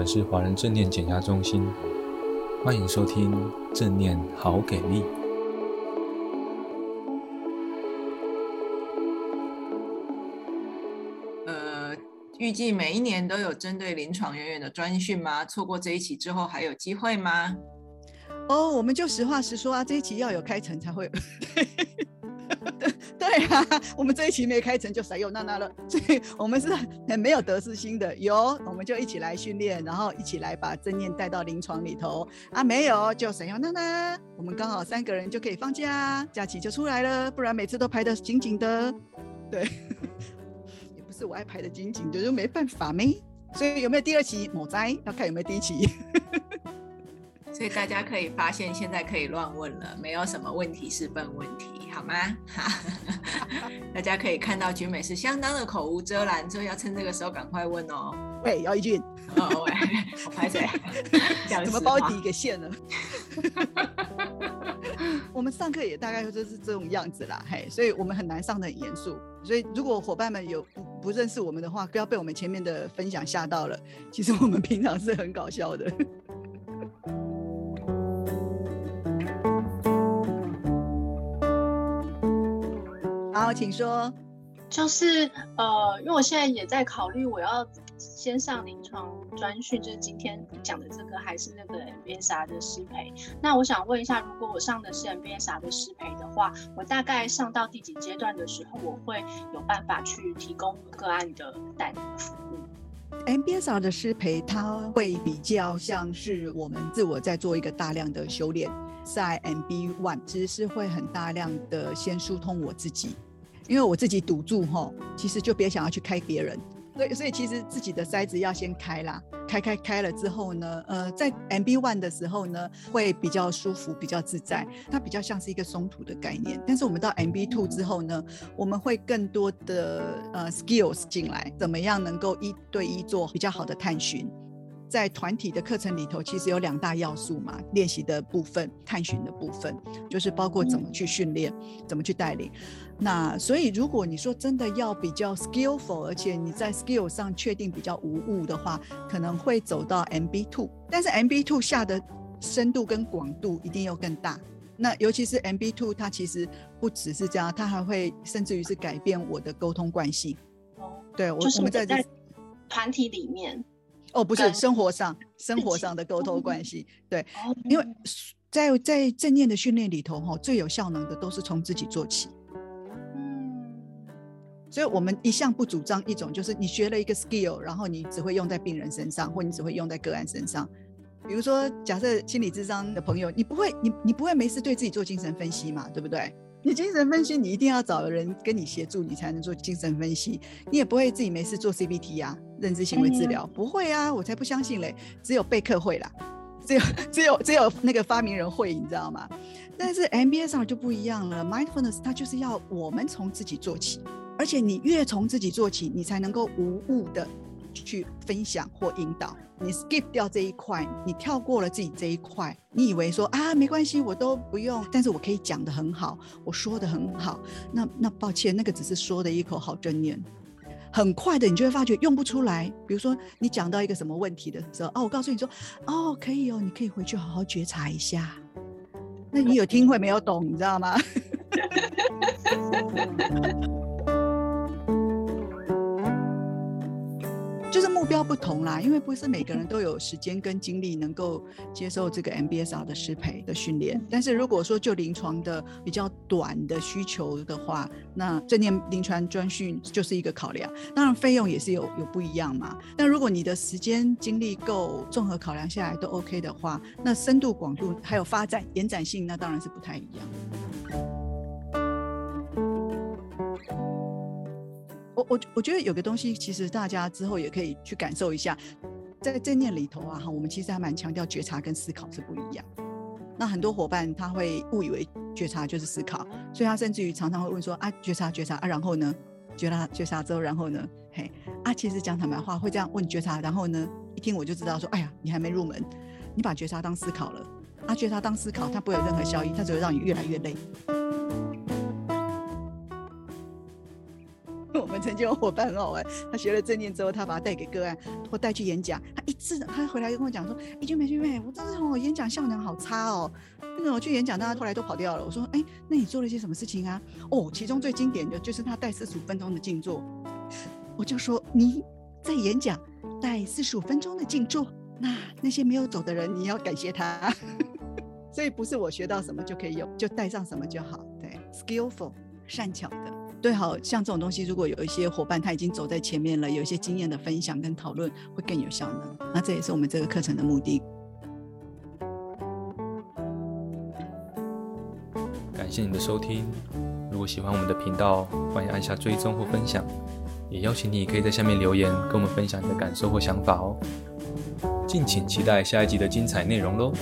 们是华人正念减压中心，欢迎收听正念好给力。呃，预计每一年都有针对临床人员的专训吗？错过这一期之后还有机会吗？哦，我们就实话实说啊，这一期要有开成才会有。对啊，我们这一期没开成就塞又娜娜了，所以我们是很没有得失心的。有，我们就一起来训练，然后一起来把正念带到临床里头啊。没有就塞又娜娜，我们刚好三个人就可以放假，假期就出来了。不然每次都排得紧紧的，对，也不是我爱排得紧紧的，就没办法没。所以有没有第二期？某哉要看有没有第一期。所以大家可以发现，现在可以乱问了，没有什么问题是笨问题，好吗？大家可以看到，菊美是相当的口无遮拦，所以要趁这个时候赶快问哦。喂，姚一俊，哦喂，我拍谁？怎么包底给线了？我们上课也大概就是这种样子啦，嘿，所以我们很难上的很严肃。所以如果伙伴们有不不认识我们的话，不要被我们前面的分享吓到了。其实我们平常是很搞笑的。好，请说。就是呃，因为我现在也在考虑，我要先上临床专训，就是今天讲的这个，还是那个 MBSR 的师培。那我想问一下，如果我上的是 MBSR 的师培的话，我大概上到第几阶段的时候，我会有办法去提供个案的带领服务？MBSR 的师培，它会比较像是我们自我在做一个大量的修炼，在 MB One 其实是会很大量的先疏通我自己。因为我自己堵住吼，其实就别想要去开别人，所以所以其实自己的筛子要先开啦，开开开了之后呢，呃，在 MB One 的时候呢，会比较舒服，比较自在，它比较像是一个松土的概念。但是我们到 MB Two 之后呢，我们会更多的呃 skills 进来，怎么样能够一对一做比较好的探寻。在团体的课程里头，其实有两大要素嘛，练习的部分、探寻的部分，就是包括怎么去训练、怎么去带领。那所以，如果你说真的要比较 skillful，而且你在 skill 上确定比较无误的话，可能会走到 MB two。但是 MB two 下的深度跟广度一定又更大。那尤其是 MB two，它其实不只是这样，它还会甚至于是改变我的沟通惯性。哦，对，我我们在这团体里面。哦，不是生活上，生活上的沟通关系，对，因为在在正念的训练里头，哈，最有效能的都是从自己做起。嗯，所以我们一向不主张一种，就是你学了一个 skill，然后你只会用在病人身上，或你只会用在个案身上。比如说，假设心理智商的朋友，你不会，你你不会没事对自己做精神分析嘛，对不对？你精神分析，你一定要找人跟你协助，你才能做精神分析。你也不会自己没事做 CBT 呀、啊，认知行为治疗、嗯、不会啊，我才不相信嘞。只有备课会啦，只有 只有只有那个发明人会，你知道吗？但是 MBSR 就不一样了，Mindfulness 它就是要我们从自己做起，而且你越从自己做起，你才能够无误的去分享或引导。你 skip 掉这一块，你跳过了自己这一块，你以为说啊没关系，我都不用，但是我可以讲得很好，我说得很好。那那抱歉，那个只是说的一口好正念，很快的你就会发觉用不出来。比如说你讲到一个什么问题的时候，哦，我告诉你说，哦，可以哦，你可以回去好好觉察一下。那你有听会没有懂，你知道吗？目标不同啦，因为不是每个人都有时间跟精力能够接受这个 MBSR 的师培的训练。但是如果说就临床的比较短的需求的话，那正念临床专训就是一个考量。当然费用也是有有不一样嘛。但如果你的时间精力够，综合考量下来都 OK 的话，那深度广度还有发展延展性，那当然是不太一样。我我我觉得有个东西，其实大家之后也可以去感受一下，在正念里头啊，哈，我们其实还蛮强调觉察跟思考是不一样。那很多伙伴他会误以为觉察就是思考，所以他甚至于常常会问说啊，觉察觉察啊，然后呢，觉察觉察之后，然后呢，嘿啊，其实讲坦白话会这样问觉察，然后呢，一听我就知道说，哎呀，你还没入门，你把觉察当思考了，啊，觉察当思考，它不会有任何效益，它只会让你越来越累。们曾经有伙伴很好玩，他学了正念之后，他把他带给个案或带去演讲，他一次，他回来跟我讲说，哎，君美君美，我这次我演讲效能好差哦。那个我去演讲，大家后来都跑掉了。我说，哎，那你做了些什么事情啊？哦，其中最经典的就是他带四十五分钟的静坐。我就说你在演讲带四十五分钟的静坐，那那些没有走的人，你要感谢他。所以不是我学到什么就可以用，就带上什么就好。对，skillful，善巧的。对，好像这种东西，如果有一些伙伴他已经走在前面了，有一些经验的分享跟讨论，会更有效呢。那这也是我们这个课程的目的。感谢你的收听。如果喜欢我们的频道，欢迎按下追踪或分享。也邀请你可以在下面留言，跟我们分享你的感受或想法哦。敬请期待下一集的精彩内容喽。